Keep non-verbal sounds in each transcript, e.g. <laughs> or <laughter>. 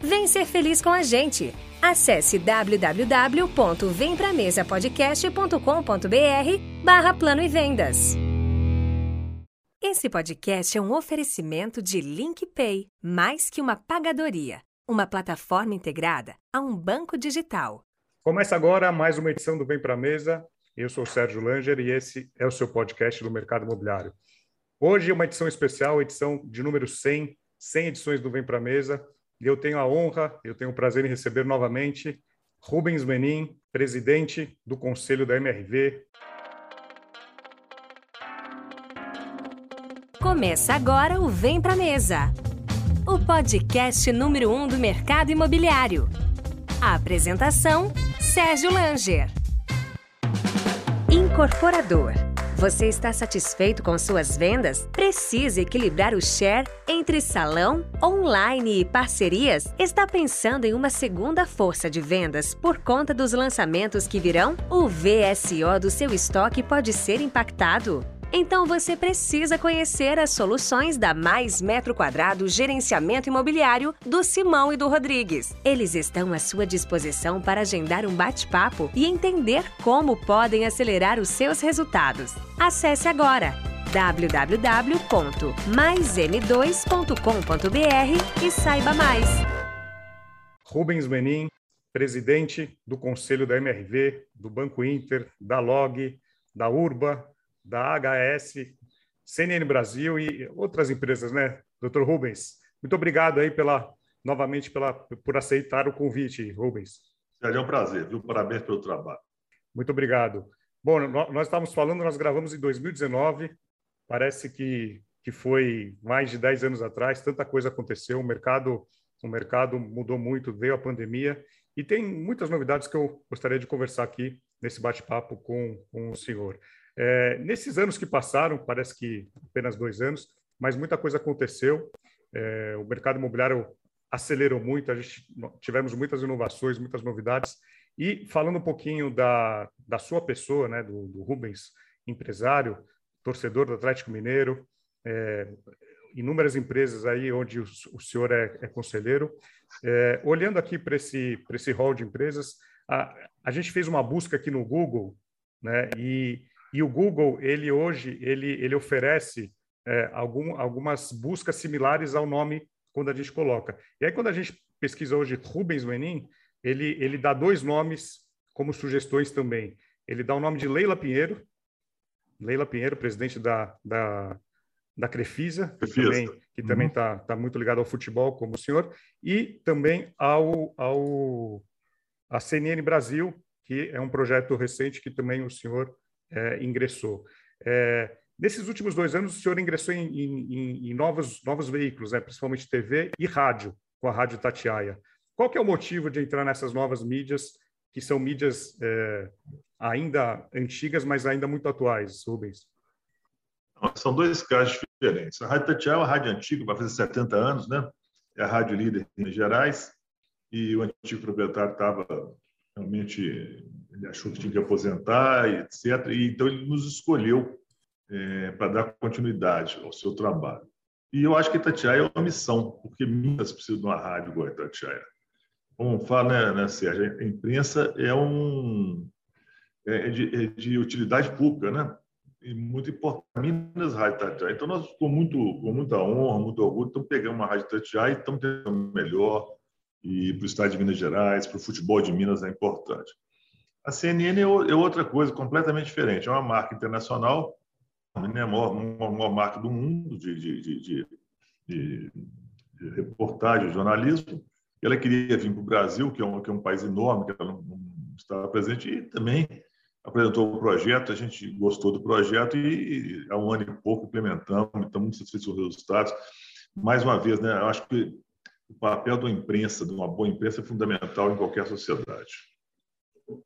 Vem ser feliz com a gente. Acesse www.vempramesapodcast.com.br barra Plano e Vendas. Esse podcast é um oferecimento de LinkPay, mais que uma pagadoria, uma plataforma integrada a um banco digital. Começa agora mais uma edição do Vem Pra Mesa. Eu sou o Sérgio Langer e esse é o seu podcast do mercado imobiliário. Hoje é uma edição especial, edição de número 100 100 edições do Vem Pra Mesa. E eu tenho a honra, eu tenho o prazer em receber novamente Rubens Menin, presidente do Conselho da MRV. Começa agora o Vem Pra Mesa, o podcast número um do mercado imobiliário. A apresentação: Sérgio Langer. Incorporador. Você está satisfeito com suas vendas? Precisa equilibrar o share entre salão, online e parcerias? Está pensando em uma segunda força de vendas por conta dos lançamentos que virão? O VSO do seu estoque pode ser impactado? Então você precisa conhecer as soluções da Mais Metro Quadrado Gerenciamento Imobiliário do Simão e do Rodrigues. Eles estão à sua disposição para agendar um bate-papo e entender como podem acelerar os seus resultados. Acesse agora www.maism2.com.br e saiba mais. Rubens Menin, presidente do Conselho da MRV, do Banco Inter, da LOG, da Urba, da HS, CNN Brasil e outras empresas, né, doutor Rubens? Muito obrigado aí pela, novamente pela, por aceitar o convite, Rubens. É um prazer, viu? Parabéns pelo trabalho. Muito obrigado. Bom, nós estávamos falando, nós gravamos em 2019, parece que, que foi mais de 10 anos atrás, tanta coisa aconteceu, o mercado, o mercado mudou muito, veio a pandemia, e tem muitas novidades que eu gostaria de conversar aqui nesse bate-papo com, com o senhor. É, nesses anos que passaram, parece que apenas dois anos, mas muita coisa aconteceu. É, o mercado imobiliário acelerou muito, a gente tivemos muitas inovações, muitas novidades. E falando um pouquinho da, da sua pessoa, né, do, do Rubens, empresário, torcedor do Atlético Mineiro, é, inúmeras empresas aí onde o, o senhor é, é conselheiro. É, olhando aqui para esse, esse hall de empresas, a, a gente fez uma busca aqui no Google, né, e e o Google, ele hoje, ele, ele oferece é, algum, algumas buscas similares ao nome quando a gente coloca. E aí, quando a gente pesquisa hoje Rubens Menin, ele, ele dá dois nomes como sugestões também. Ele dá o nome de Leila Pinheiro, Leila Pinheiro, presidente da, da, da Crefisa, que também está que também uhum. tá, tá muito ligado ao futebol, como o senhor, e também ao, ao a CNN Brasil, que é um projeto recente que também o senhor é, ingressou. É, nesses últimos dois anos, o senhor ingressou em, em, em novos, novos veículos, né, principalmente TV e rádio, com a Rádio Tatiaia. Qual que é o motivo de entrar nessas novas mídias, que são mídias é, ainda antigas, mas ainda muito atuais, Rubens? São dois casos diferentes. A Rádio Tatiaia é uma rádio antiga, vai fazer 70 anos, né? É a rádio líder em Minas Gerais, e o antigo proprietário estava realmente ele achou que tinha que aposentar, etc. E, então ele nos escolheu é, para dar continuidade ao seu trabalho. E eu acho que Itatiaia é uma missão, porque Minas precisa de uma rádio igual a Itatiaia. Como fala, né, né, Sérgio, a imprensa é um é, é de, é de utilidade pública, né? E muito importante. Minas Rádio Itatiaia. Então nós com muito com muita honra, muito orgulho, estamos pegando uma rádio Itatiaia e estamos tentando melhor e para o estado de Minas Gerais, para o futebol de Minas é importante. A CNN é, é outra coisa completamente diferente. É uma marca internacional, né? a maior, maior marca do mundo de, de, de, de, de reportagem, jornalismo. Ela queria vir para o Brasil, que é, um, que é um país enorme, que ela não, não estava presente, e também apresentou o projeto, a gente gostou do projeto e há um ano e pouco implementamos, estamos muito satisfeitos com os resultados. Mais uma vez, né, eu acho que o papel da imprensa, de uma boa imprensa, é fundamental em qualquer sociedade.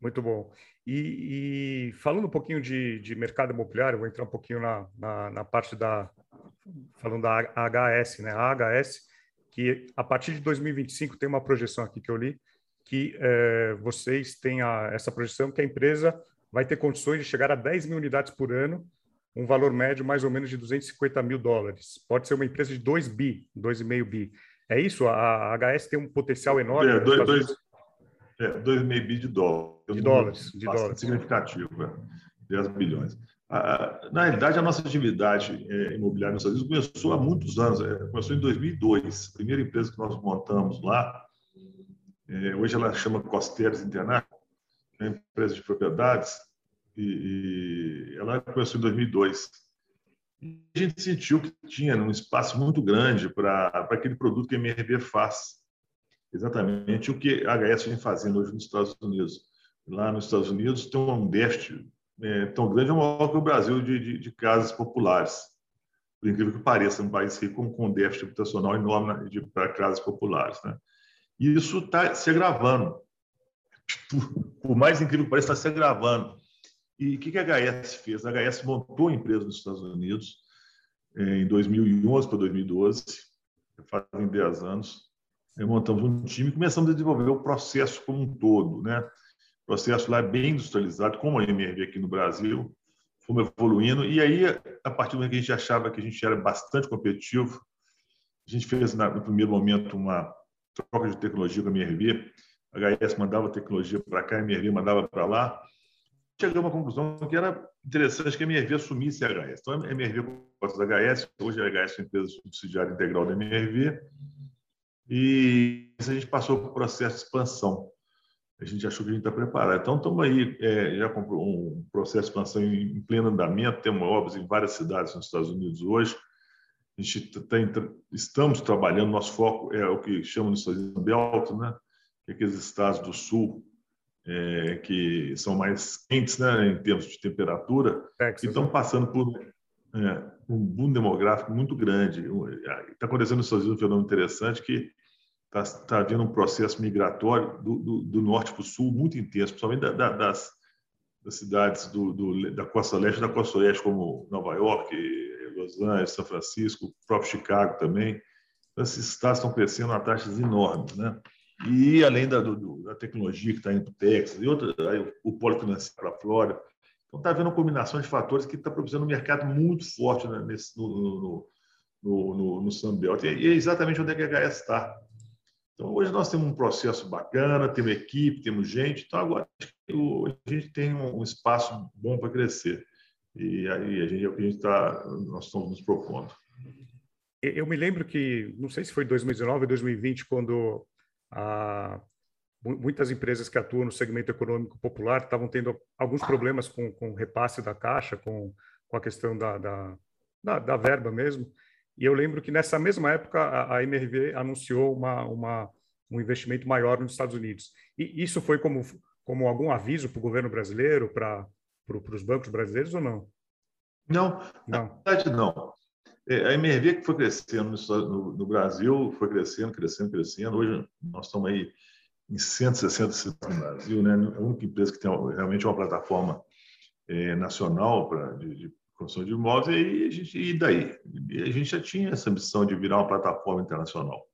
Muito bom. E, e falando um pouquinho de, de, mercado imobiliário, vou entrar um pouquinho na, na, na, parte da. falando da HS, né? A HS, que a partir de 2025 tem uma projeção aqui que eu li, que é, vocês têm a, essa projeção que a empresa vai ter condições de chegar a 10 mil unidades por ano, um valor médio mais ou menos de 250 mil dólares. Pode ser uma empresa de 2 bi, 2,5 bi. É isso? A HS tem um potencial enorme. É, 2,5 é, bi de dólares. De dólares. De dólares. significativo, é. 10 bilhões. Na realidade, a nossa atividade é, imobiliária nos Estados Unidos começou há muitos anos. É, começou em 2002. A primeira empresa que nós montamos lá, hoje ela chama Costeres International, é uma empresa de propriedades, e ela começou em 2002 a gente sentiu que tinha um espaço muito grande para aquele produto que a MRV faz. Exatamente o que a HS vem fazendo hoje nos Estados Unidos. Lá nos Estados Unidos tem um déficit é, tão grande, é maior que o Brasil, de, de, de, casas populares. Por incrível que pareça, um país rico com, com déficit habitacional enorme para casas populares. Né? E isso está se agravando. Por mais incrível que pareça, está se agravando. E o que, a HS fez? A HS montou a empresa nos Estados Unidos eh, em 2011 para 2012, fazem 10 anos. Montamos um time e começamos a desenvolver o processo como um todo. Né? O processo lá é bem industrializado, como a MRV aqui no Brasil. Fomos evoluindo. E aí, a partir do momento que a gente achava que a gente era bastante competitivo, a gente fez, no primeiro momento, uma troca de tecnologia com a MRV. A HS mandava tecnologia para cá, a MRV mandava para lá chegamos à conclusão que era interessante que a MRV assumisse a HS. Então, a MRV gosta da HS, hoje a HS é uma empresa subsidiária integral da MRV, e a gente passou por um processo de expansão. A gente achou que a gente está preparado. Então, estamos aí, é, já comprou um processo de expansão em, pleno andamento, temos obras em várias cidades nos Estados Unidos hoje. A gente tem, estamos trabalhando, nosso foco é o que chamam de Unidos Belto, né? que é aqueles estados do sul é, que são mais quentes né, em termos de temperatura, Texas, e estão né? passando por é, um boom demográfico muito grande. Está acontecendo nos Estados Unidos um fenômeno interessante que está tá havendo um processo migratório do, do, do norte para o sul muito intenso, principalmente da, da, das, das, cidades do, do, da costa leste e da costa oeste, como Nova York, Los Angeles, São Francisco, próprio Chicago também. Então, esses estados estão crescendo a taxas enormes, né? E além da, do, da tecnologia que está indo para o Texas, e outra, aí, o polo financeiro para a Flórida. Então, está havendo uma combinação de fatores que está produzindo um mercado muito forte né, nesse, no, no, no, no, no Sunbelt. E é exatamente onde é que a HS está. Então, hoje nós temos um processo bacana, temos equipe, temos gente. Então, agora a gente tem um espaço bom para crescer. E aí a gente, é o que a gente está, nós estamos nos propondo. Eu me lembro que, não sei se foi 2019 ou 2020, quando a, muitas empresas que atuam no segmento econômico popular estavam tendo alguns problemas com, com o repasse da caixa, com, com a questão da, da, da, da, verba mesmo. E eu lembro que nessa mesma época a, a MRV anunciou uma, uma, um investimento maior nos Estados Unidos. E isso foi como, como algum aviso para o governo brasileiro, para os bancos brasileiros ou não? Não, não. na verdade não. É, a MRV que foi crescendo no, Brasil, foi crescendo, crescendo, crescendo. Hoje nós estamos aí em 160 cidades no Brasil, né? A única empresa que tem realmente uma plataforma é, nacional de, construção de imóveis. E, a gente, e daí? E a gente já tinha essa missão de virar uma plataforma internacional.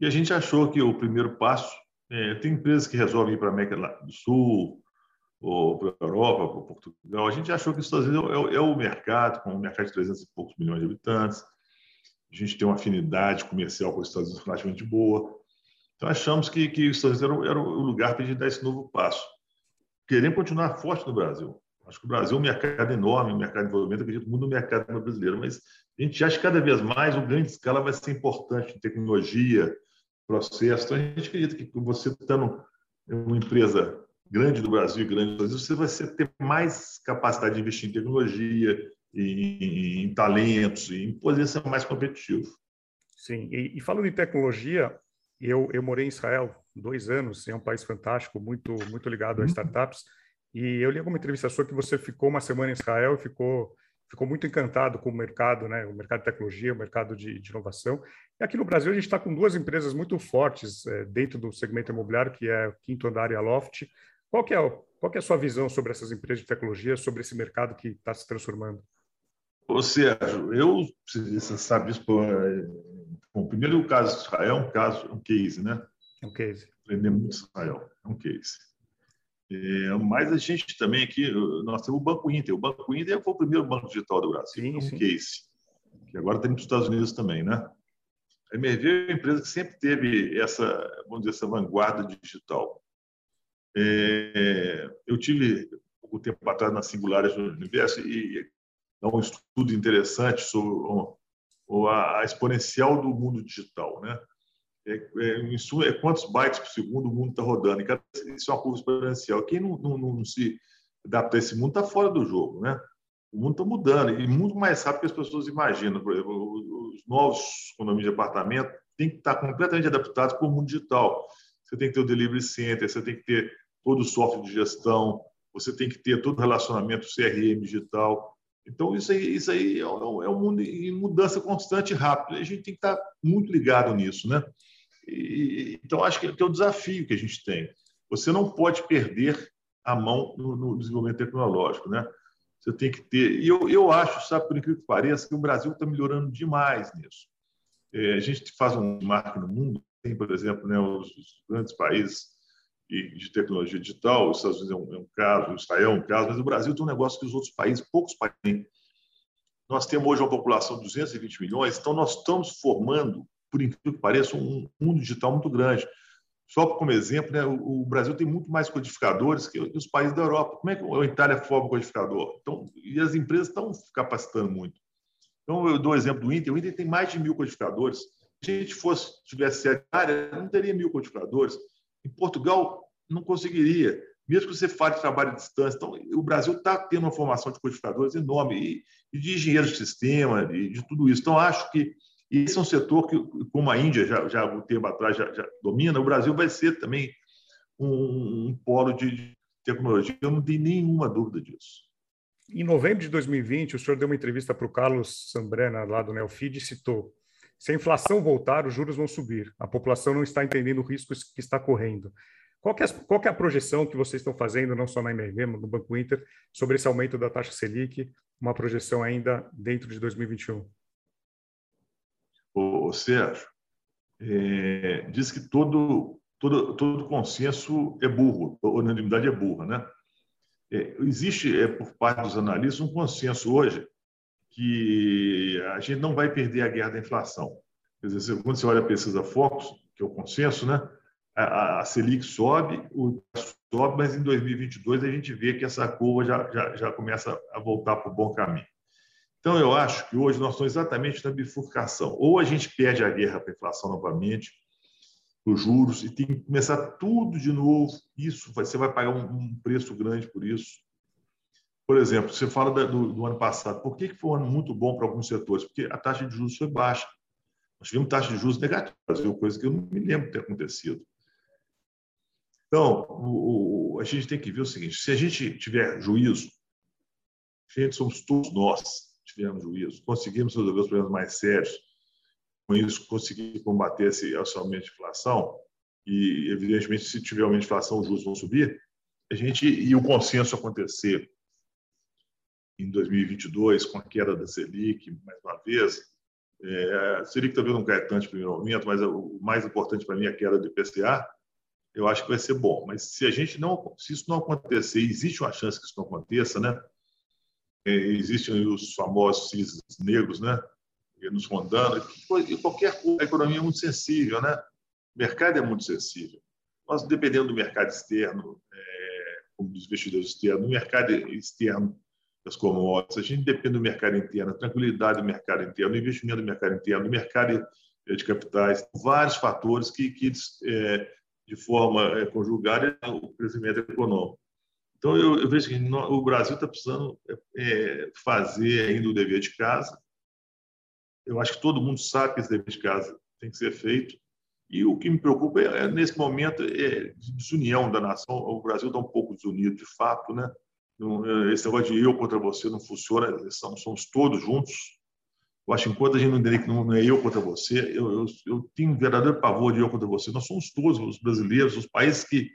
E a gente achou que o primeiro passo é, tem empresas que resolvem ir para a América do Sul, ou para a Europa, para Portugal. A gente achou que os Estados Unidos é, é, o mercado, com um mercado de 300 e poucos milhões de habitantes. A gente tem uma afinidade comercial com os Estados Unidos relativamente boa. Então, achamos que, que os Estados Unidos era, era o lugar para a gente dar esse novo passo. Queremos continuar forte no Brasil. Acho que o Brasil é um mercado enorme, um mercado de desenvolvimento, acredito muito no mercado brasileiro, mas a gente acha que cada vez mais o grande escala vai ser importante em tecnologia, processo. Então, a gente acredita que você estando em uma empresa grande do Brasil e grande do Brasil, você vai ter mais capacidade de investir em tecnologia, em, em talentos, em poder ser mais competitivo. Sim, e, e falando em tecnologia, eu, eu morei em Israel dois anos, é um país fantástico, muito muito ligado a uhum. startups. E eu li alguma entrevista sua que você ficou uma semana em Israel e ficou ficou muito encantado com o mercado, né? O mercado de tecnologia, o mercado de, de inovação. E aqui no Brasil a gente está com duas empresas muito fortes é, dentro do segmento imobiliário, que é o Quinto Andar e a Loft. Qual que é qual que é a sua visão sobre essas empresas de tecnologia, sobre esse mercado que está se transformando? Ô, Sérgio, eu, você sabe disso, bom, primeiro o caso de Israel é um caso, um case, né? É um case. Aprender muito Israel, é um case. É, mas a gente também aqui, nós temos o Banco Inter. O Banco Inter foi o primeiro banco digital do Brasil, sim, é um sim. case. Que agora tem nos Estados Unidos também, né? A MRV é uma empresa que sempre teve essa, vamos dizer, essa vanguarda digital. É, eu tive pouco tempo atrás na Singulares do Universo e dá um estudo interessante sobre a, exponencial do mundo digital, né? É, é, é quantos bytes por segundo o mundo está rodando. E isso é uma curva exponencial. Quem não, não, não se adapta a esse mundo está fora do jogo, né? O mundo está mudando e muito mais rápido que as pessoas imaginam. Por exemplo, os novos condomínios de apartamento têm que estar completamente adaptados para o mundo digital. Você tem que ter o delivery center, você tem que ter todo o software de gestão, você tem que ter todo o relacionamento CRM digital. Então, isso aí, isso aí é, um, é mundo em mudança constante e rápida. A gente tem que estar muito ligado nisso, né? E, então, acho que é o desafio que a gente tem. Você não pode perder a mão no, no desenvolvimento tecnológico, né? Você tem que ter. E eu, eu acho, sabe, por incrível que pareça, que o Brasil está melhorando demais nisso. É, a gente faz um marco no mundo, tem, por exemplo, né, os, os grandes países de tecnologia digital, os Estados Unidos é um, é um, caso, Israel é um caso, mas o Brasil tem um negócio que os outros países, poucos países têm. Nós temos hoje uma população de 220 milhões, então nós estamos formando, por incrível que pareça, um mundo digital muito grande. Só como exemplo, né, o, Brasil tem muito mais codificadores que, os países da Europa. Como é que a Itália forma codificador? Então, e as empresas estão capacitando muito. Então, eu dou o exemplo do Inter. O Inter tem mais de mil codificadores. Gente fosse, tivesse área, não teria mil codificadores. Em Portugal, não conseguiria, mesmo que você fale trabalho à distância. Então, o Brasil está tendo uma formação de codificadores enorme e, e de engenheiros de sistema, de, de, tudo isso. Então, acho que esse é um setor que, como a Índia já, já um tempo atrás já, já domina, o Brasil vai ser também um, um polo de tecnologia. Eu não tenho nenhuma dúvida disso. Em novembro de 2020, o senhor deu uma entrevista para o Carlos Sambrena, lá do Neofid, e citou se a inflação voltar, os juros vão subir. A população não está entendendo o risco que está correndo. Qual é, qual é a projeção que vocês estão fazendo, não só na MRV, no Banco Inter, sobre esse aumento da taxa Selic, uma projeção ainda dentro de 2021? O Sérgio, é, diz que todo, todo, todo consenso é burro, a unanimidade é burra, né? É, existe, é, por parte dos analistas, um consenso hoje que a gente não vai perder a guerra da inflação. Quer dizer, quando você olha a pesquisa Focus, que é o consenso, né? a, Selic sobe, o sobe, mas em 2022 a gente vê que essa curva já, já, já começa a voltar para o bom caminho. Então, eu acho que hoje nós estamos exatamente na bifurcação. Ou a gente perde a guerra para a inflação novamente, os juros, e tem que começar tudo de novo. Isso, você vai pagar um preço grande por isso. Por exemplo, você fala do, do, ano passado. Por que, que foi um ano muito bom para alguns setores? Porque a taxa de juros foi baixa. Nós tivemos taxa de juros negativa, coisa que eu não me lembro ter acontecido. Então, o, o, a gente tem que ver o seguinte: se a gente tiver juízo, gente, somos todos nós tivemos juízo, conseguimos resolver os problemas mais sérios, com isso conseguir combater esse, esse aumento de inflação, e evidentemente se tiver aumento de inflação, os juros vão subir, a gente e o consenso acontecer em 2022 com a queda da Selic, mais uma vez, é, a Selic talvez não caia tanto no primeiro momento, mas o mais importante para mim é a queda do IPCA, eu acho que vai ser bom. Mas se a gente não, se isso não acontecer, existe uma chance que isso não aconteça, né? É, existem os famosos cisnes negros, né? Nos rondando. E qualquer coisa, a economia é muito sensível, né? O mercado é muito sensível. Nós, dependendo do mercado externo, é, como dos investidores externos, do mercado externo das commodities, a gente depende do mercado interno, da tranquilidade do mercado interno, do investimento do mercado interno, do mercado de capitais, vários fatores que, que é, de forma é, conjugada o crescimento econômico. Então, eu, eu vejo que no, o Brasil está precisando é, fazer ainda o dever de casa. Eu acho que todo mundo sabe que esse dever de casa tem que ser feito. E o que me preocupa, é, é nesse momento, é desunião da nação. O Brasil está um pouco desunido, de fato. Né? Esse negócio de eu contra você não funciona, somos, somos todos juntos. Eu acho que enquanto a gente não entender que não é eu contra você, eu, eu, eu tenho um verdadeiro pavor de eu contra você. Nós somos todos os brasileiros, os países que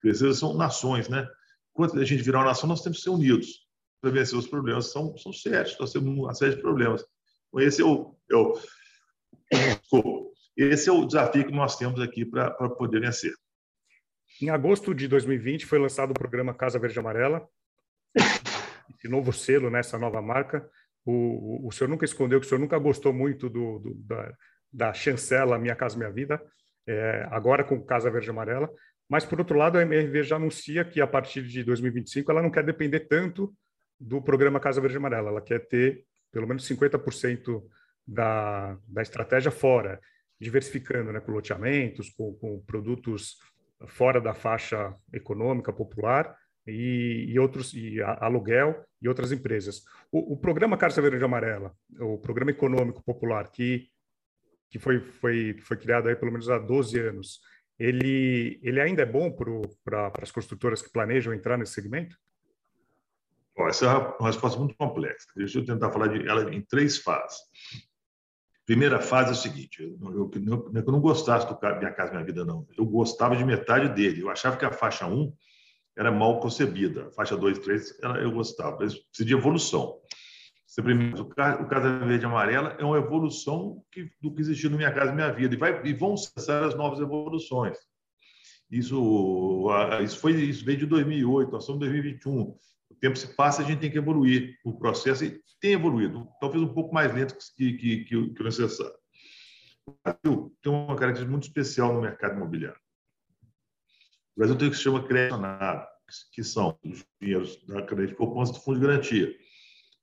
cresceram são nações, né? Enquanto a gente virar uma nação, nós temos que ser unidos para vencer os problemas. São, são sérios, nós temos uma série de problemas. Então, esse é o, é o, esse é o desafio que nós temos aqui para poder vencer. Em agosto de 2020 foi lançado o programa Casa Verde Amarela, esse novo selo, nessa né, nova marca. O, o, o, senhor nunca escondeu que o senhor nunca gostou muito do, do da, da chancela Minha Casa Minha Vida, é, agora com Casa Verde Amarela. Mas, por outro lado, a MRV já anuncia que, a partir de 2025, ela não quer depender tanto do programa Casa Verde Amarela, ela quer ter pelo menos 50% da, da estratégia fora, diversificando né, com loteamentos, com, com produtos fora da faixa econômica popular e, e outros e aluguel e outras empresas. O, o programa Casa Verde Amarela, o programa econômico popular que que foi foi foi criado aí pelo menos há 12 anos, ele, ele ainda é bom para as construtoras que planejam entrar nesse segmento? Bom, essa é uma resposta muito complexa. Deixa eu tentar falar de ela em três fases. Primeira fase é o seguinte: eu, eu, eu, eu não gostasse do Minha Casa Minha Vida, não. Eu gostava de metade dele. Eu achava que a faixa 1 era mal concebida. Faixa 2 e 3 eu gostava. Mas precisa de evolução. Primeiro, o Casa Verde e Amarela é uma evolução que, do que existiu no Minha Casa Minha Vida e, vai, e vão cessar as novas evoluções. Isso, isso foi isso veio de 2008, nós estamos em 2021. O tempo se passa, a gente tem que evoluir o processo tem evoluído, talvez um pouco mais lento que, que, que, que o necessário. O Brasil tem uma característica muito especial no mercado imobiliário. O Brasil tem o que se chama crédito que são os dinheiros da crédito de poupança do fundo de garantia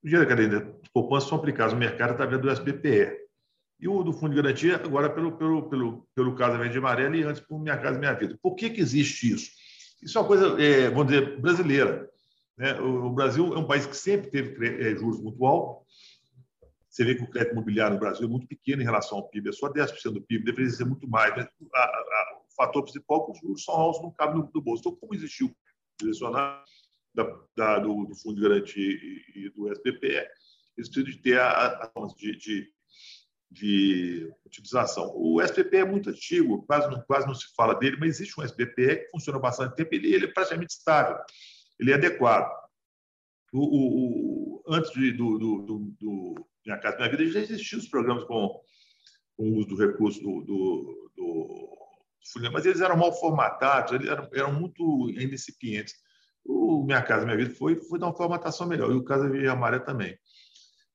o dinheiro da cadeia de poupança são aplicados no mercado através do SBPE. E o do Fundo de Garantia, agora pelo, pelo, pelo, pelo Casa Verde Amarela e antes por Minha Casa Minha Vida. Por que, que existe isso? Isso é uma coisa, é, vamos dizer, brasileira. Né? O, o, Brasil é um país que sempre teve é, juros muito altos. Você vê que o crédito imobiliário no Brasil é muito pequeno em relação ao PIB, é só 10% do PIB, deveria ser muito mais. A, a, fator principal é que os juros são altos, não cabe no, no bolso. Então, como existiu direcionado, da, da, do, do, Fundo de Garantia e, e do SBPE, eles precisam de ter a, de, de, de, utilização. O SBPE é muito antigo, quase não, quase não se fala dele, mas existe um SBPE que funciona bastante tempo, ele, ele é praticamente estável, ele é adequado. O, o, o antes de, do, do, do, do Minha Casa Minha Vida, já existiam os programas com, com o uso do recurso do, do, do mas eles eram mal formatados, eles eram, eram muito incipientes. O Minha Casa Minha Vida foi, foi dar uma formatação melhor, e o Casa Verde Maré também.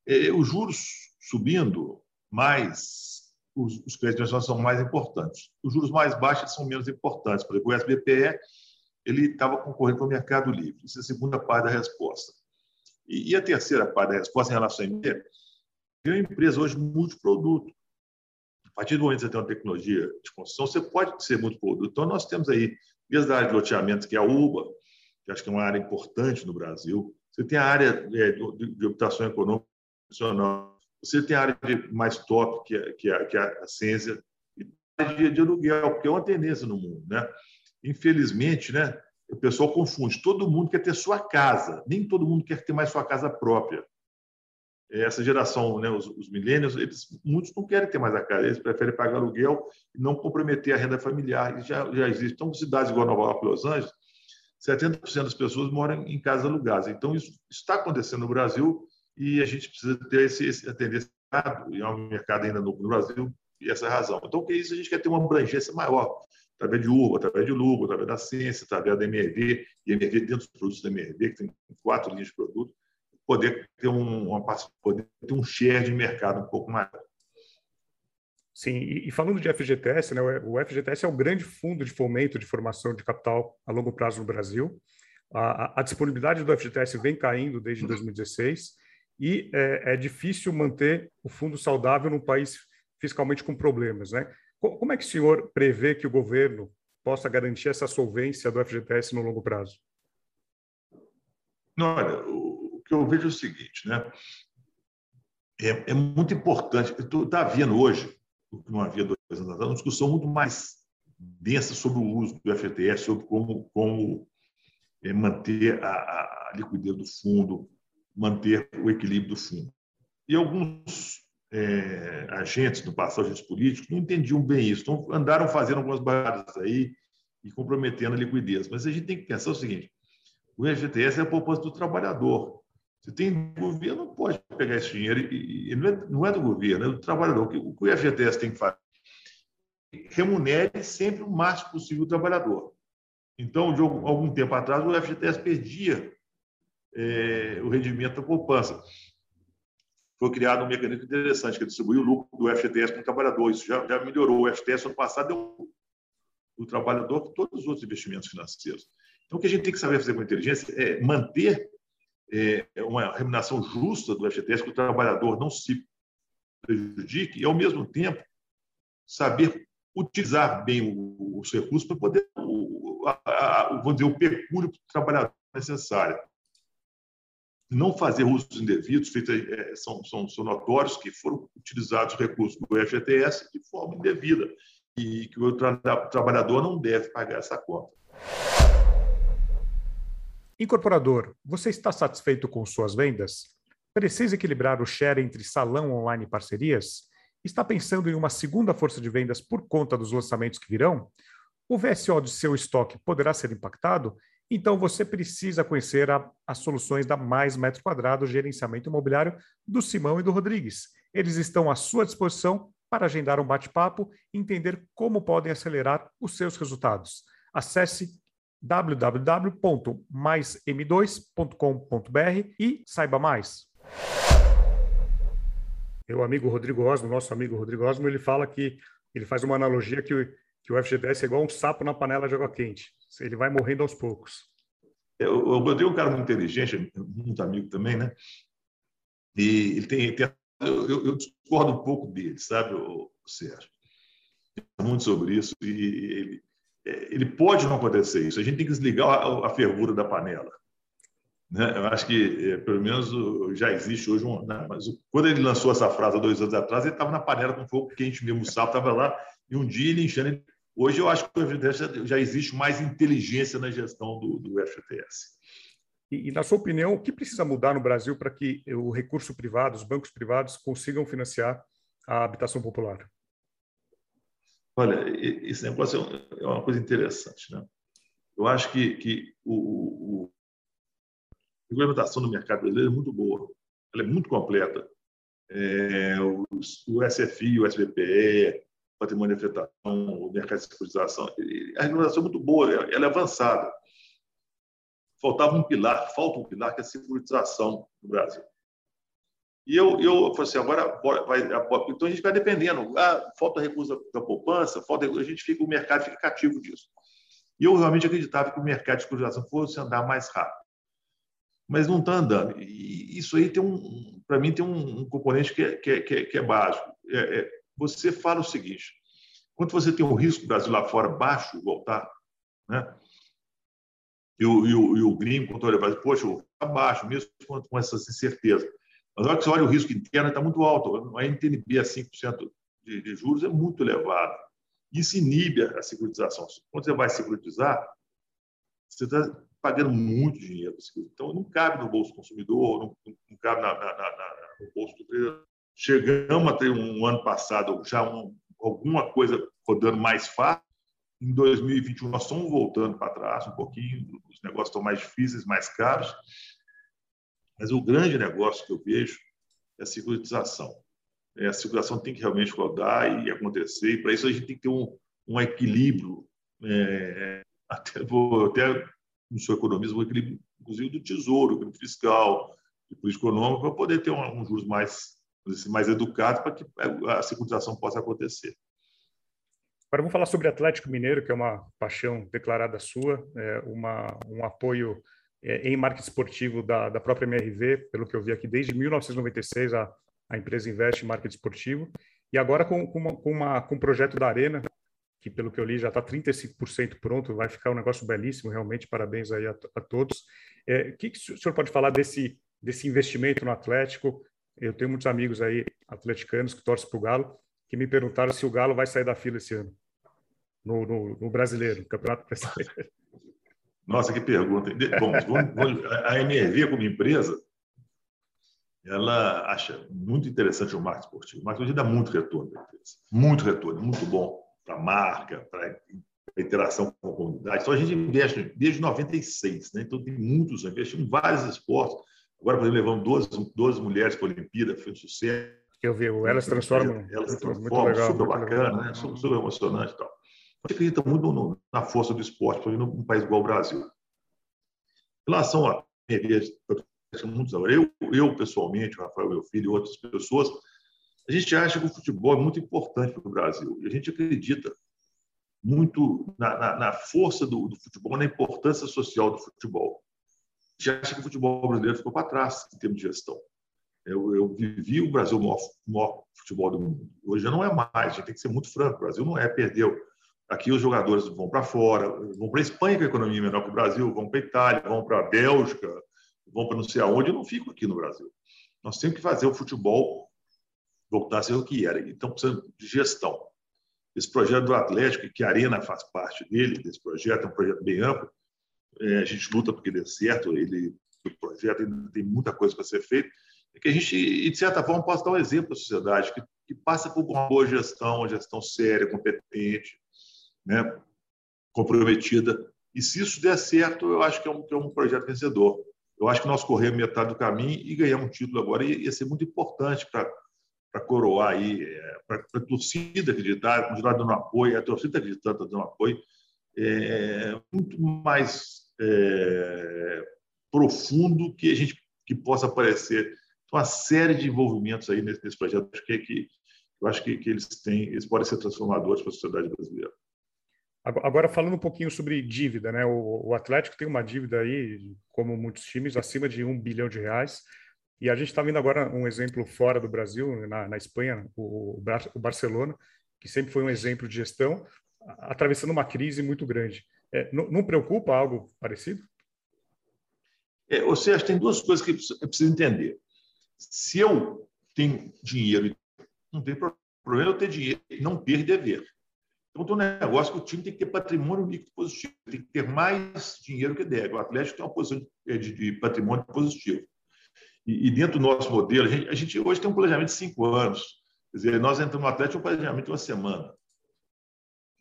É, os juros subindo, mais os, os créditos são mais importantes. Os juros mais baixos são menos importantes. Por exemplo, o SBPE ele estava concorrendo com o Mercado Livre. Isso é a segunda parte da resposta. E, e a terceira parte da resposta em relação a ME, tem uma empresa hoje multiproduto. A partir do momento que você tem uma tecnologia de construção, você pode ser multiproduto. Então, nós temos aí, desde a área de loteamento, que é a UBA, que acho que é uma área importante no Brasil. Você tem a área é, de, de econômica você tem a área de mais top, que é, que é, que é a ciência, e a área de, de aluguel, porque é uma tendência no mundo. Né? Infelizmente, né, o pessoal confunde. Todo mundo quer ter sua casa, nem todo mundo quer ter mais sua casa própria. Essa geração, né, os, os milênios, eles, muitos não querem ter mais a casa, eles preferem pagar aluguel e não comprometer a renda familiar. E já, já existe. Então, cidades igual Nova York e Los Angeles, 70% das pessoas moram em casas alugadas. Então, isso está acontecendo no Brasil e a gente precisa ter esse, esse atender esse mercado, e é um mercado ainda no, no Brasil, e essa é a razão. Então, que é isso? A gente quer ter uma abrangência maior, através de Urba, através de Lugo, através da ciência, através da MRV, e MRV dentro dos produtos da MRV, que tem quatro linhas de produto, poder ter um, uma, poder ter um share de mercado um pouco maior. Sim, e, e, falando de FGTS, né, o FGTS é o grande fundo de fomento de formação de capital a longo prazo no Brasil. A, a disponibilidade do FGTS vem caindo desde 2016 e é, é, difícil manter o fundo saudável num país fiscalmente com problemas. Né? Como é que o senhor prevê que o governo possa garantir essa solvência do FGTS no longo prazo? Não, olha, que eu vejo é o seguinte, né? É, é muito importante. Está havendo hoje, o que não havia dois anos atrás, uma discussão muito mais densa sobre o uso do FGTS, sobre como, como é, manter a, a, liquidez do fundo, manter o equilíbrio do fundo. E alguns é, agentes do passado, agentes políticos, não entendiam bem isso, então andaram fazendo algumas barreiras aí e comprometendo a liquidez. Mas a gente tem que pensar o seguinte: o FGTS é a poupança do trabalhador. Se tem governo, não pode pegar esse dinheiro e, não, é, não, é, do governo, é do trabalhador. O que o, FGTS tem que fazer? Remunere sempre o máximo possível o trabalhador. Então, de algum tempo atrás, o FGTS perdia é, o rendimento da poupança. Foi criado um mecanismo interessante, que distribui o lucro do FGTS para o trabalhador. Isso já, já melhorou. O FGTS, ano passado, deu o trabalhador com todos os outros investimentos financeiros. Então, o que a gente tem que saber fazer com inteligência é manter é, uma remuneração justa do FGTS, que o trabalhador não se prejudique, e, ao mesmo tempo, saber utilizar bem os recursos para poder a, vou dizer, o pecúlio para o trabalhador necessário. Não fazer usos indevidos, feitos, é, são, são, são notórios que foram utilizados recursos do FGTS de forma indevida e que o tra trabalhador não deve pagar essa conta. Incorporador, você está satisfeito com suas vendas? Precisa equilibrar o share entre salão online e parcerias? Está pensando em uma segunda força de vendas por conta dos lançamentos que virão? o VSO de seu estoque poderá ser impactado, então você precisa conhecer a, as soluções da Mais Metro Quadrado Gerenciamento Imobiliário do Simão e do Rodrigues. Eles estão à sua disposição para agendar um bate-papo e entender como podem acelerar os seus resultados. Acesse www.maism2.com.br e saiba mais. Meu amigo Rodrigo Osmo, nosso amigo Rodrigo Osmo, ele fala que ele faz uma analogia que que o FGTS é igual um sapo na panela de água quente. Ele vai morrendo aos poucos. O Rodrigo é um cara muito inteligente, muito amigo também, né? E ele tem, tem eu, eu, discordo um pouco dele, sabe, o, Sérgio? Muito sobre isso e ele, ele pode não acontecer isso. A gente tem que desligar a, a fervura da panela. Né? Eu acho que, é, pelo menos, já existe hoje um. Né? Mas quando ele lançou essa frase dois anos atrás, ele estava na panela com fogo quente mesmo, o sapo estava lá, e um dia ele enchendo, Hoje eu acho que o já existe mais inteligência na gestão do, do. E, e, na sua opinião, o que precisa mudar no Brasil para que o recurso privado, os bancos privados, consigam financiar a habitação popular? Olha, esse negócio é, é uma coisa interessante. Né? Eu acho que, que o, o, a regulamentação do mercado brasileiro é muito boa, ela é muito completa. É, o, o SFI, o SBPE, patrimônio de afetação, o mercado de securitização. A regulamentação é muito boa, ela é avançada. Faltava um pilar, falta um pilar, que é a securitização no Brasil. E eu, eu falei assim, agora vai, então a gente vai dependendo. Ah, falta recurso da, poupança, falta a gente fica, o mercado fica cativo disso. E eu realmente acreditava que o mercado de securitização fosse andar mais rápido. Mas não está andando. E isso aí tem um, para mim, tem um, componente que é, que é, que é, básico. É, é, você fala o seguinte: quando você tem um risco Brasil lá fora baixo, voltar, né? E o, e o, e o gringo, quando olha, poxa, está baixo, mesmo com, com essa Mas olha que você olha o risco interno, está muito alto. A NTNB a 5% de, de juros é muito elevado. Isso inibe a securitização. Quando você vai securitizar, você está pagando muito dinheiro. Então, não cabe no bolso do consumidor, não, não cabe na, na, na, no bolso do trader. Chegamos a ter um ano passado já um, alguma coisa rodando mais fácil. Em 2021, nós estamos voltando para trás um pouquinho, os negócios estão mais difíceis, mais caros. Mas o grande negócio que eu vejo é a securitização. É, a securitização tem que realmente rodar e acontecer, e para isso a gente tem que ter um, um equilíbrio, é, <laughs> até, vou, até no seu economismo, um equilíbrio, inclusive, do tesouro, equilíbrio fiscal, e político econômico, para poder ter um, um juros mais mais educado para que a securitização possa acontecer. Agora vamos falar sobre Atlético Mineiro, que é uma paixão declarada sua, é uma, um apoio é, em marketing esportivo da, da própria MRV, pelo que eu vi aqui, desde 1996 a, a empresa investe em marketing esportivo, e agora com, com, uma, com, uma, com um projeto da Arena, que pelo que eu li já está 35% pronto, vai ficar um negócio belíssimo, realmente, parabéns aí a, a todos. O é, que, que o senhor pode falar desse, desse investimento no Atlético? Eu tenho muitos amigos aí, atleticanos, que torcem para o Galo, que me perguntaram se o Galo vai sair da fila esse ano, no, no, no brasileiro, no Campeonato Brasileiro. Nossa, que pergunta. Bom, a MRV como empresa, ela acha muito interessante o marketing esportivo. O marketing dá muito retorno para a empresa. Muito retorno, muito bom para a marca, para a interação com a comunidade. Então, a gente investe desde 96, né? então tem muitos, investimos em vários esportes. Agora, por exemplo, levamos 12, 12 mulheres para a Olimpíada, foi um sucesso. Eu vi, elas transformam. Elas transformam, muito legal, super muito bacana, legal. né? super, super emocionante e tal. Gente acredita muito no, na força do esporte, por exemplo, num país igual o Brasil. Em relação a eu, eu pessoalmente, o Rafael, meu filho e outras pessoas, a gente acha que o futebol é muito importante para o Brasil. E a gente acredita muito na, na, na força do, do, futebol, na importância social do futebol. A gente acha que o futebol brasileiro ficou para trás em termos de gestão. Eu, eu vivi o Brasil o maior, maior, futebol do mundo. Hoje já não é mais, a gente tem que ser muito franco. O Brasil não é, perdeu. Aqui os jogadores vão para fora, vão para a Espanha, que a economia é menor que o Brasil, vão para a Itália, vão para a Bélgica, vão para não sei aonde, e não ficam aqui no Brasil. Nós temos que fazer o futebol voltar a ser o que era. Então, precisa de gestão. Esse projeto do Atlético, que a Arena faz parte dele, desse projeto, é um projeto bem amplo, é, a gente luta porque dê certo, ele, o projeto ainda tem muita coisa para ser feita, é que a gente, de certa forma, possa dar um exemplo à sociedade, que, que passa por uma boa gestão, uma gestão séria, competente, né, comprometida. E se isso der certo, eu acho que é um, que é um projeto vencedor. Eu acho que nós corremos metade do caminho e ganhamos um título agora. Ia, ia ser muito importante para coroar aí, é, para a torcida acreditar, continuar dando apoio, a torcida acreditando, dando apoio, é, muito mais é, profundo que a gente que possa aparecer uma série de envolvimentos aí nesse, nesse projeto que, que eu acho que, que eles têm, eles podem ser transformadores para a sociedade brasileira. Agora, falando um pouquinho sobre dívida, né? O, o, Atlético tem uma dívida aí, como muitos times, acima de um bilhão de reais. E a gente está vendo agora um exemplo fora do Brasil, na, na Espanha, o, o, Barcelona, que sempre foi um exemplo de gestão, atravessando uma crise muito grande. É, não, não, preocupa algo parecido? É, ou seja, tem duas coisas que eu preciso entender. Se eu tenho dinheiro, não tem problema eu ter dinheiro e não ter dever. Então, tem um negócio que o time tem que ter patrimônio líquido positivo, tem que ter mais dinheiro que deve. O Atlético tem uma posição de, de patrimônio positivo. E, e, dentro do nosso modelo, a gente, a gente, hoje tem um planejamento de cinco anos. Quer dizer, nós entramos no Atlético um planejamento de uma semana.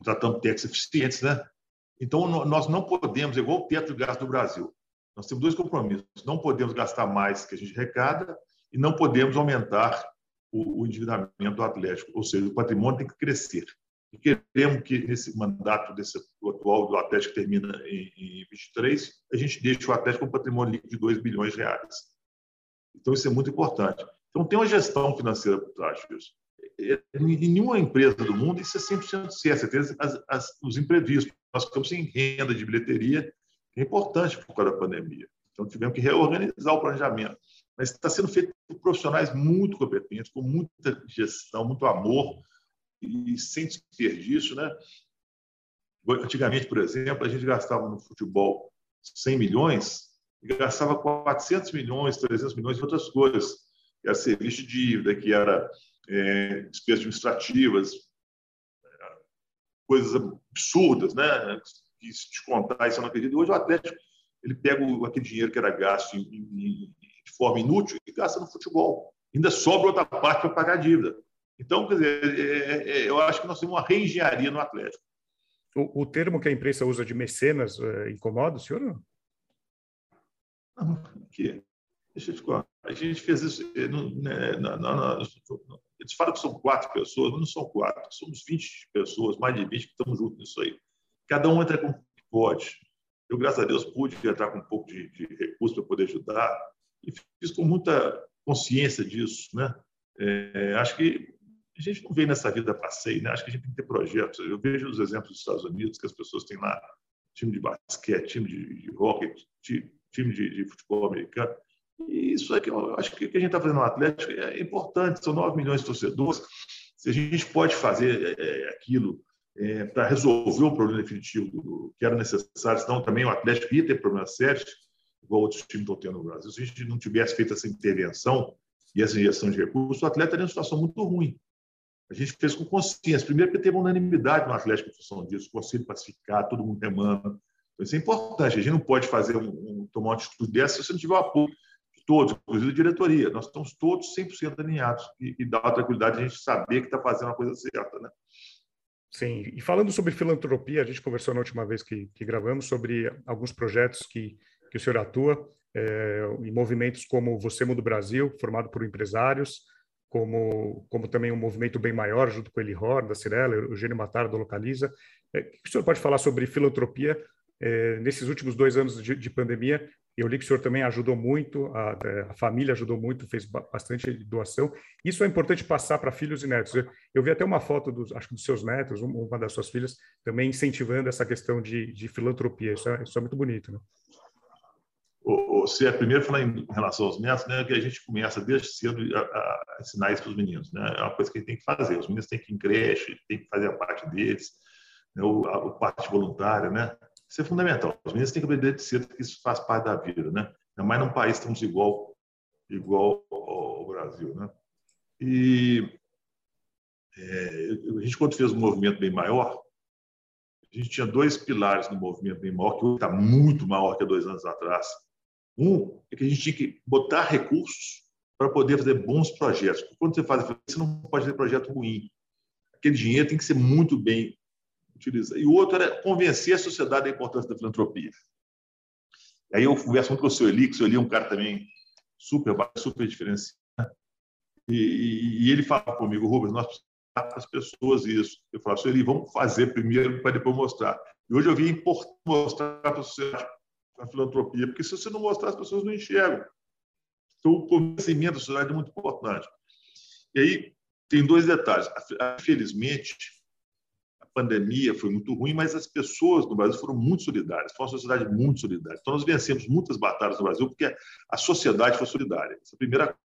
Tratamos técnicos eficientes, né? Então, nós não podemos, igual o teto de gasto do Brasil, nós temos dois compromissos. Não podemos gastar mais que a gente arrecada e não podemos aumentar o, o endividamento do Atlético. Ou seja, o patrimônio tem que crescer. E queremos que nesse mandato desse atual do Atlético que termina em, em 23, a gente deixe o Atlético com um patrimônio líquido de 2 bilhões de reais. Então, isso é muito importante. Então, tem uma gestão financeira por trás disso. Em nenhuma empresa do mundo isso é 100% certo. Você tem as, as, os imprevistos. Nós ficamos sem renda de bilheteria, é importante por causa da pandemia. Então, tivemos que reorganizar o planejamento. Mas está sendo feito por profissionais muito competentes, com muita gestão, muito amor, e sem desperdício, né? Antigamente, por exemplo, a gente gastava no futebol 100 milhões e gastava 400 milhões, 300 milhões em outras coisas, que era serviço de dívida, que era é, despesas administrativas, coisas absurdas, né? Que se descontar, isso eu não acredito. Hoje o Atlético ele pega aquele dinheiro que era gasto em, em, de forma inútil e gasta no futebol. Ainda sobra outra parte para pagar a dívida. Então, quer dizer, é, é, eu acho que nós temos uma reengenharia no Atlético. O, o termo que a imprensa usa de mecenas é, incomoda o senhor? Não? que, deixa eu te falar. A gente fez isso. Né, não, não, não, eles falam que são quatro pessoas, mas não são quatro. Somos 20 pessoas, mais de 20 que estamos juntos nisso aí. Cada um entra com o que pode. Eu, graças a Deus, pude entrar com um pouco de, de recurso para poder ajudar e fiz com muita consciência disso. Né? É, acho que a gente não vem nessa vida passeio, né? Acho que a gente tem que ter projetos. Eu vejo os exemplos dos Estados Unidos, que as pessoas têm lá time de basquete, time de, de hockey, time de, de, futebol americano. E isso é que eu acho que o que a gente está fazendo no Atlético é importante. São 9 milhões de torcedores. Se a gente pode fazer é, é aquilo é, para resolver o problema definitivo que era necessário, senão também o Atlético ia ter problemas sérios, igual outros times estão tendo no Brasil. Se a gente não tivesse feito essa intervenção e essa injeção de recursos, o atleta em uma situação muito ruim. A gente fez com consciência. Primeiro, porque teve unanimidade no Atlético em função disso, conselho pacificar, todo mundo remando. Então, isso é importante. A gente não pode fazer um, um, tomar uma atitude dessa se não tiver o apoio de todos, inclusive a diretoria. Nós estamos todos 100% alinhados e, e dá a tranquilidade de a gente saber que está fazendo a coisa certa. Né? Sim, e falando sobre filantropia, a gente conversou na última vez que, que gravamos sobre alguns projetos que, que o senhor atua, é, em movimentos como Você Muda o Brasil, formado por empresários, como, como também um movimento bem maior, junto com o Hor, da Cirela, Eugênio Matar, da Localiza. É, o que o senhor pode falar sobre filantropia é, nesses últimos dois anos de, de, pandemia? Eu li que o senhor também ajudou muito, a, a, família ajudou muito, fez bastante doação. Isso é importante passar para filhos e netos. Eu, eu, vi até uma foto, dos, acho que dos seus netos, uma das suas filhas, também incentivando essa questão de, de filantropia. Isso é, isso é muito bonito, né? Você é primeiro falar em relação aos netos, né, que a gente começa desde cedo a, a ensinar isso para os meninos, né? É uma coisa que a gente tem que fazer. Os meninos têm que ir em creche, tem que fazer a parte deles, né, o, a, a, parte voluntária, né? Isso é fundamental. Os meninos têm que aprender de cedo que isso faz parte da vida, né? Ainda mais num país estamos igual igual ao Brasil, né? E é, a gente quando fez um movimento bem maior, a gente tinha dois pilares no movimento bem maior, que está muito maior que há dois anos atrás um é que a gente tinha que botar recursos para poder fazer bons projetos. Porque quando você faz, você não pode fazer projeto ruim. Aquele dinheiro tem que ser muito bem utilizado. E o outro era convencer a sociedade da importância da filantropia. Aí eu converso muito com o seu Eli, que o seu Eli é um cara também super, super diferenciado. E, e, e ele fala comigo, Rubens, nós precisamos para as pessoas isso. Eu falo, seu Eli, vamos fazer primeiro para depois mostrar. E hoje eu vi importante mostrar para a sociedade a filantropia, porque se você não mostrar, as pessoas não enxergam. Então, o conhecimento da sociedade é muito importante. E aí, tem dois detalhes. Infelizmente, a pandemia foi muito ruim, mas as pessoas no Brasil foram muito solidárias. Foi uma sociedade muito solidária. Então, nós vencemos muitas batalhas no Brasil porque a sociedade foi solidária. Essa é a primeira coisa.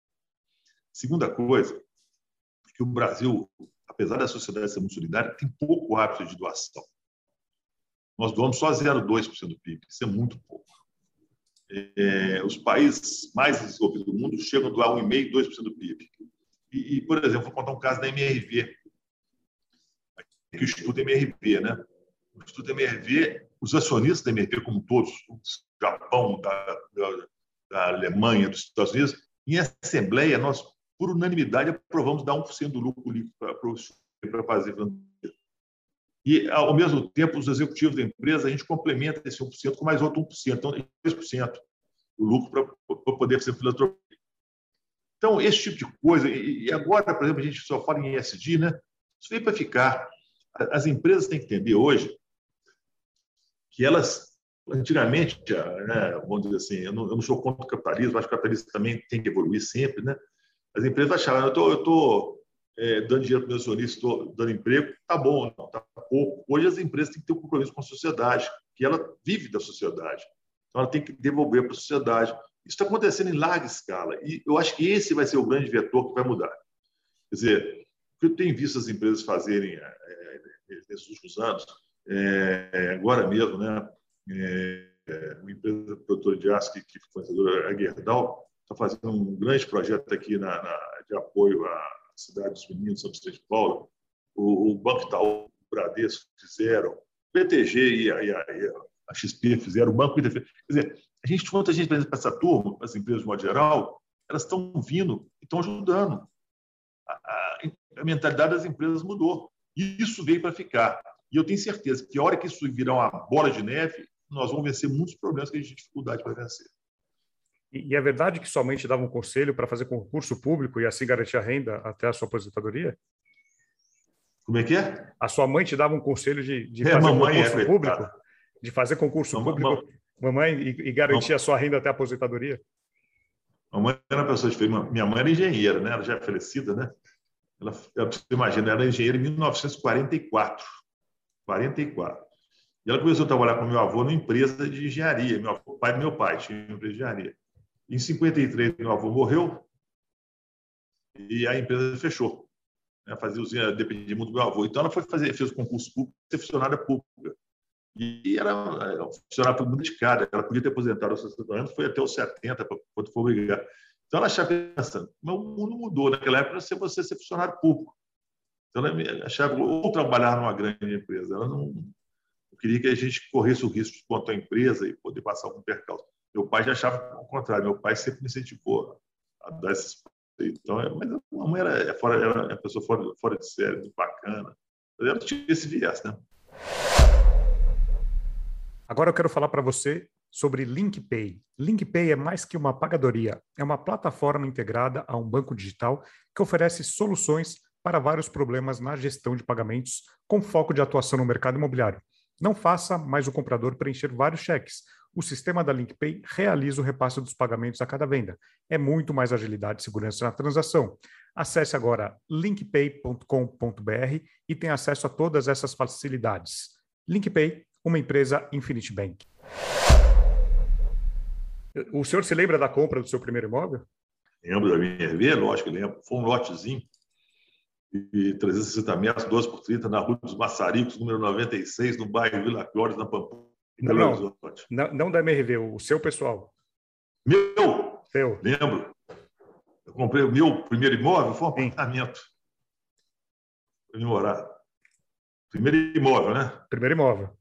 Segunda coisa, é que o Brasil, apesar da sociedade ser muito solidária, tem pouco hábito de doação. Nós doamos só 0,2% do PIB, isso é muito pouco. É, os países mais desenvolvidos do mundo chegam a doar 1,5%, 2% do PIB. E, e, por exemplo, vou contar um caso da MRV, que o Instituto MRV, né? O Instituto MRV, os acionistas da MRV, como todos, do Japão, da, da, da Alemanha, dos Estados Unidos, em assembleia, nós, por unanimidade, aprovamos dar 1% do lucro líquido para fazer e, ao mesmo tempo, os executivos da empresa, a gente complementa esse 1% com mais outro 1%, então 2% do lucro para poder ser filantropia. Então, esse tipo de coisa, e agora, por exemplo, a gente só fala em ESG, né? Isso veio para ficar. As empresas têm que entender hoje que elas, antigamente, né, vamos dizer assim, eu não, eu não sou contra o capitalismo, acho que o capitalismo também tem que evoluir sempre, né? As empresas achavam, eu tô, estou é, dando dinheiro para o acionista, estou dando emprego, tá bom, não, tá pouco. Hoje as empresas têm que ter um compromisso com a sociedade, que ela vive da sociedade. Então ela tem que devolver para a sociedade. Isso está acontecendo em larga escala. E eu acho que esse vai ser o grande vetor que vai mudar. Quer dizer, o que eu tenho visto as empresas fazerem é, nesses últimos anos, é, agora mesmo, né? É, uma empresa produtora de aço que, que foi a Gerdau, está fazendo um grande projeto aqui na, na de apoio à cidade dos meninos, São Vicente de Paula, o, o Banco Itaú, Bradesco fizeram, BTG e a, e a, a XP fizeram, o Banco Quer dizer, a gente, quando a gente vai para essa turma, as empresas de modo geral, elas estão vindo e estão ajudando. A, a, a, mentalidade das empresas mudou. E isso veio para ficar. E eu tenho certeza que a hora que isso virar uma bola de neve, nós vamos vencer muitos problemas que a gente tem dificuldade para vencer. E, é verdade que sua mãe te dava um conselho para fazer concurso público e assim garantir a renda até a sua aposentadoria? Como é que é? A sua mãe te dava um conselho de, de é, fazer concurso é, público? De fazer concurso mamãe, público, mamãe, e, e garantir mamãe. a sua renda até a aposentadoria? Mamãe era uma pessoa diferente. Minha mãe era engenheira, né? Ela já é falecida, né? Ela, você imagina, ela era engenheira em 1944. 44. E ela começou a trabalhar com meu avô numa empresa de engenharia. Meu avô, pai meu pai tinha uma empresa de engenharia. Em 53, meu avô morreu e a empresa fechou. Né? fazia usina, dependia muito do meu avô. Então ela foi fazer, fez o concurso público, ser funcionária pública. E era uma funcionária pública dedicada. Ela podia ter aposentado aos 60 anos, foi até os 70 para quando for obrigar. Então ela achava pensando, mas o mundo mudou. Naquela época, você você ser funcionário público. Então ela achava ou trabalhar numa grande empresa. Ela não queria que a gente corresse o risco quanto à empresa e poder passar algum percalço. Meu pai já achava o contrário. Meu pai sempre me incentivou a dar esses então, é, mas a mãe era, é fora, era uma pessoa fora, fora de série, bacana. Ela tinha esse viés, né? Agora eu quero falar para você sobre LinkPay. LinkPay é mais que uma pagadoria, é uma plataforma integrada a um banco digital que oferece soluções para vários problemas na gestão de pagamentos com foco de atuação no mercado imobiliário. Não faça mais o comprador preencher vários cheques o sistema da LinkPay realiza o repasse dos pagamentos a cada venda. É muito mais agilidade e segurança na transação. Acesse agora linkpay.com.br e tenha acesso a todas essas facilidades. LinkPay, uma empresa Infinity Bank. O senhor se lembra da compra do seu primeiro imóvel? Lembro da minha RV, lógico que lembro. Foi um lotezinho de 360 metros, 12 por 30, na Rua dos Maçaricos, número 96, no bairro Vila Flores, na Pampulha. Não, não, não, não da MRV, o seu pessoal. Meu? Seu. Lembro. Eu comprei o meu primeiro imóvel, foi um Sim. apartamento. Para me morar. Primeiro imóvel, né? Primeiro imóvel.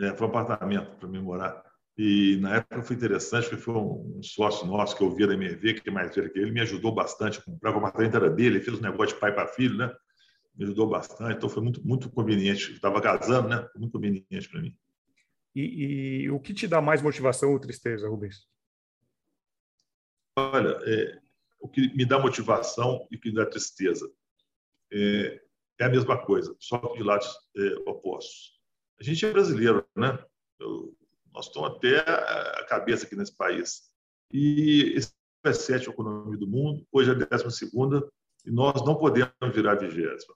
É, foi um apartamento para me morar. E na época foi interessante, porque foi um sócio nosso que eu via da MRV, que é mais velho que ele, me ajudou bastante a comprar. O apartamento era dele, ele fez um negócio de pai para filho, né? Me ajudou bastante, então foi muito, muito conveniente. Estava casando, né? Foi muito conveniente para mim. E, e, o que te dá mais motivação ou tristeza, Rubens? Olha, é, o que me dá motivação e o que me dá tristeza é, é a mesma coisa, só de lados é, opostos. A gente é brasileiro, né? Eu, nós estamos até a cabeça aqui nesse país. E esse é sétima economia do mundo, hoje é a décima segunda, e nós não podemos virar vigésima.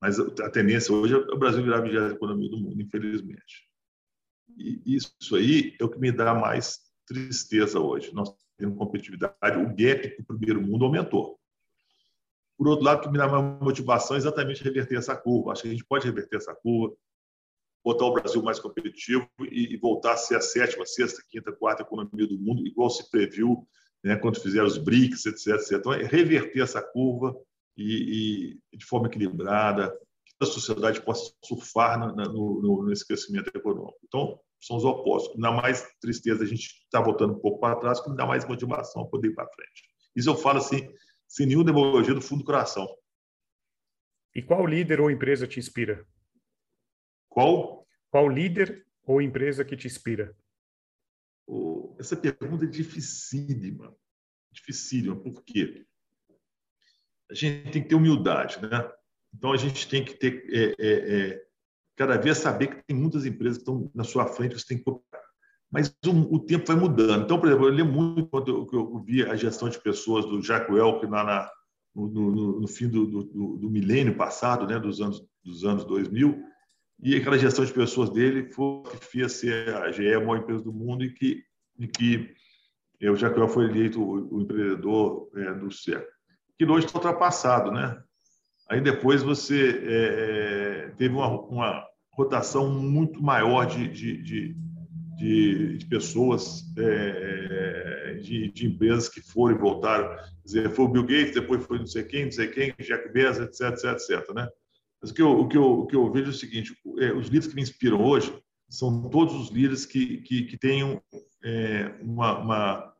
Mas a tendência hoje é o Brasil virar a vigésima economia do mundo, infelizmente. E isso aí é o que me dá mais tristeza hoje. Nós temos competitividade, o gap com o primeiro mundo aumentou. Por outro lado, o que me dá mais motivação é exatamente reverter essa curva. Acho que a gente pode reverter essa curva, botar o Brasil mais competitivo e, voltar a ser a sétima, sexta, quinta, quarta economia do mundo, igual se previu né, quando fizeram os BRICS, etc, etc. Então, é reverter essa curva e, e de forma equilibrada, a sociedade possa surfar no, no, nesse crescimento econômico. Então, são os opostos. Dá mais tristeza a gente estar tá voltando um pouco para trás, que dá mais motivação a poder ir para frente. Isso eu falo assim, sem nenhuma demagogia do fundo do coração. E qual líder ou empresa te inspira? Qual? Qual líder ou empresa que te inspira? Essa pergunta é dificílima. Dificílima, por quê? A gente tem que ter humildade, né? Então, a gente tem que ter, é, é, é, cada vez saber que tem muitas empresas que estão na sua frente, você tem que copiar. Mas o, o, tempo vai mudando. Então, por exemplo, eu lembro muito quando eu, eu vi a gestão de pessoas do Jacques Welk na, na no, no, no, fim do, do, do, milênio passado, né, dos anos dos anos 2000, e aquela gestão de pessoas dele foi que fez ser a GE a maior empresa do mundo e que, e que o Jacques Welk foi eleito o, o empreendedor é, do século. Que hoje está ultrapassado, né? Aí depois você é, é, teve uma, uma, rotação muito maior de, de, de, de, pessoas, é, de, de, empresas que foram e voltaram. Quer dizer, foi o Bill Gates, depois foi não sei quem, não sei quem, Jack Bezos, etc, etc, etc. Né? Mas o que, eu, o, que eu, o que eu vejo é o seguinte, é, os líderes que me inspiram hoje são todos os líderes que, que, que é, uma, uma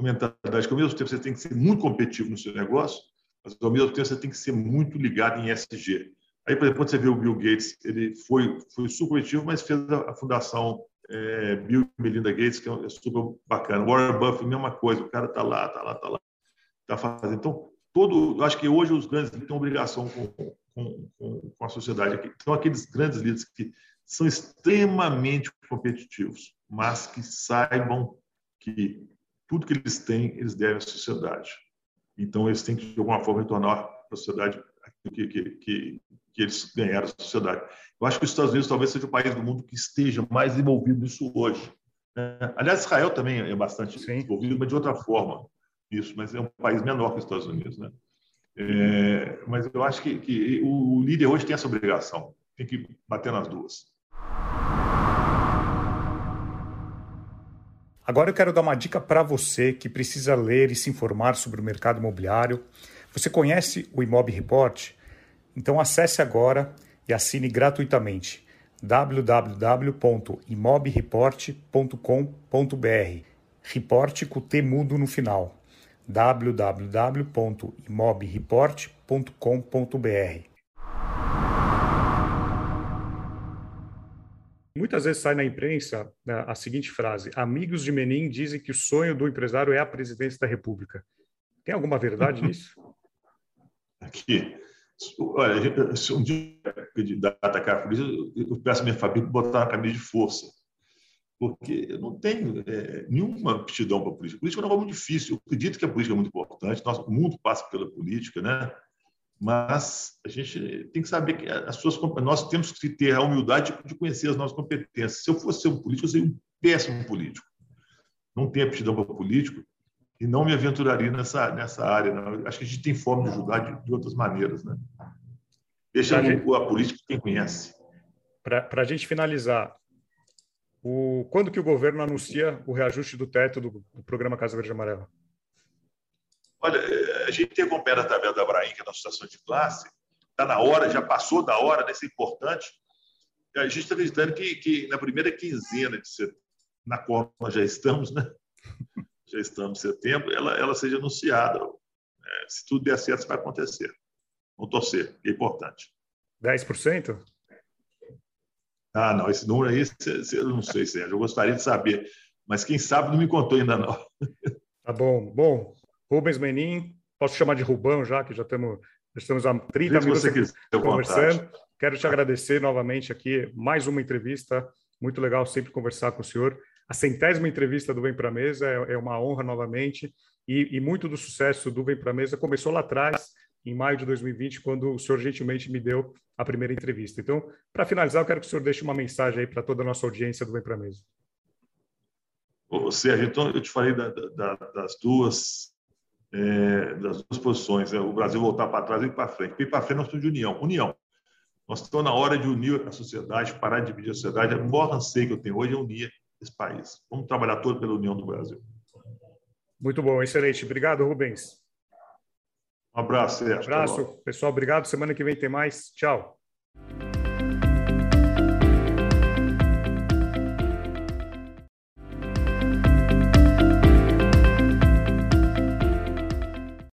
mentalidade que, ao mesmo tempo, você tem que ser muito competitivo no seu negócio, mas ao mesmo tempo você tem que ser muito ligado em SG. Aí, por exemplo, você vê o Bill Gates, ele foi, foi super mas fez a, fundação é, Bill e Melinda Gates, que é, é super bacana. Warren Buffett, mesma coisa, o cara está lá, está lá, está lá, está fazendo. Então, todo, acho que hoje os grandes têm obrigação com, com, com, com a sociedade. Aqui. Então, aqueles grandes líderes que são extremamente competitivos, mas que saibam que tudo que eles têm, eles devem à sociedade. Então, eles têm que, de alguma forma, retornar para a sociedade que, que, que, que eles ganharam da sociedade. Eu acho que os Estados Unidos talvez seja o país do mundo que esteja mais envolvido nisso hoje. Né? Aliás, Israel também é bastante Sim. envolvido, mas de outra forma. Isso, mas é um país menor que os Estados Unidos, né? É, mas eu acho que, que o líder hoje tem essa obrigação, tem que bater nas duas. Agora eu quero dar uma dica para você que precisa ler e se informar sobre o mercado imobiliário. Você conhece o Imob Report? Então acesse agora e assine gratuitamente www.imobreport.com.br. Report com T mudo no final. www.imobreport.com.br. Muitas vezes sai na imprensa né, a seguinte frase: Amigos de Menin dizem que o sonho do empresário é a presidência da República. Tem alguma verdade <laughs> nisso? Aqui, olha, se um dia candidata a polícia, eu peço a minha família para botar na camisa de força, porque eu não tenho é, nenhuma aptidão para a política. A política é um muito difícil. Eu acredito que a política é muito importante, nosso, mundo passa pela política, né? Mas a gente tem que saber que as suas nós temos que ter a humildade de conhecer as nossas competências. Se eu fosse um político, eu seria um péssimo político. Não tenho aptidão para político e não me aventuraria nessa nessa área. Não. Acho que a gente tem forma de ajudar de, de outras maneiras, né? Deixa a, gente, a política quem conhece. Para a gente finalizar, o, quando que o governo anuncia o reajuste do teto do, do programa Casa Verde Amarela? Olha, a gente tem acompanhado a tabela da Brain, que é a nossa situação de classe, está na hora, já passou da hora, né? isso é importante. A gente está acreditando que, que na primeira quinzena de setembro, na qual nós já estamos, né? <laughs> já estamos em setembro, ela, ela seja anunciada. É, se tudo der certo, isso vai acontecer. Vamos torcer, é importante. 10%? Ah, não, esse número aí, eu não sei, Sérgio, eu gostaria de saber, mas quem sabe não me contou ainda não. Tá bom. Bom, Rubens Menin, posso chamar de Rubão já, que já estamos, já estamos há 30 minutos aqui conversando. Quero te agradecer novamente aqui, mais uma entrevista, muito legal sempre conversar com o senhor. A centésima entrevista do Vem para a Mesa é, é, uma honra novamente, e, e muito do sucesso do Vem para a Mesa começou lá atrás, em maio de 2020, quando o senhor gentilmente me deu a primeira entrevista. Então, para finalizar, eu quero que o senhor deixe uma mensagem aí para toda a nossa audiência do Vem para a Mesa. Ô, Sérgio, então eu te falei da, da, das duas é, das duas posições, é o Brasil voltar para trás e ir para frente. Ir para frente nós estamos de união. União. Nós estamos na hora de unir a sociedade, parar de dividir a sociedade. O maior anseio que eu tenho hoje é unir esse país. Vamos trabalhar todo pela união do Brasil. Muito bom, excelente. Obrigado, Rubens. Um abraço, Sérgio. Um abraço, pessoal. Obrigado. Semana que vem tem mais. Tchau.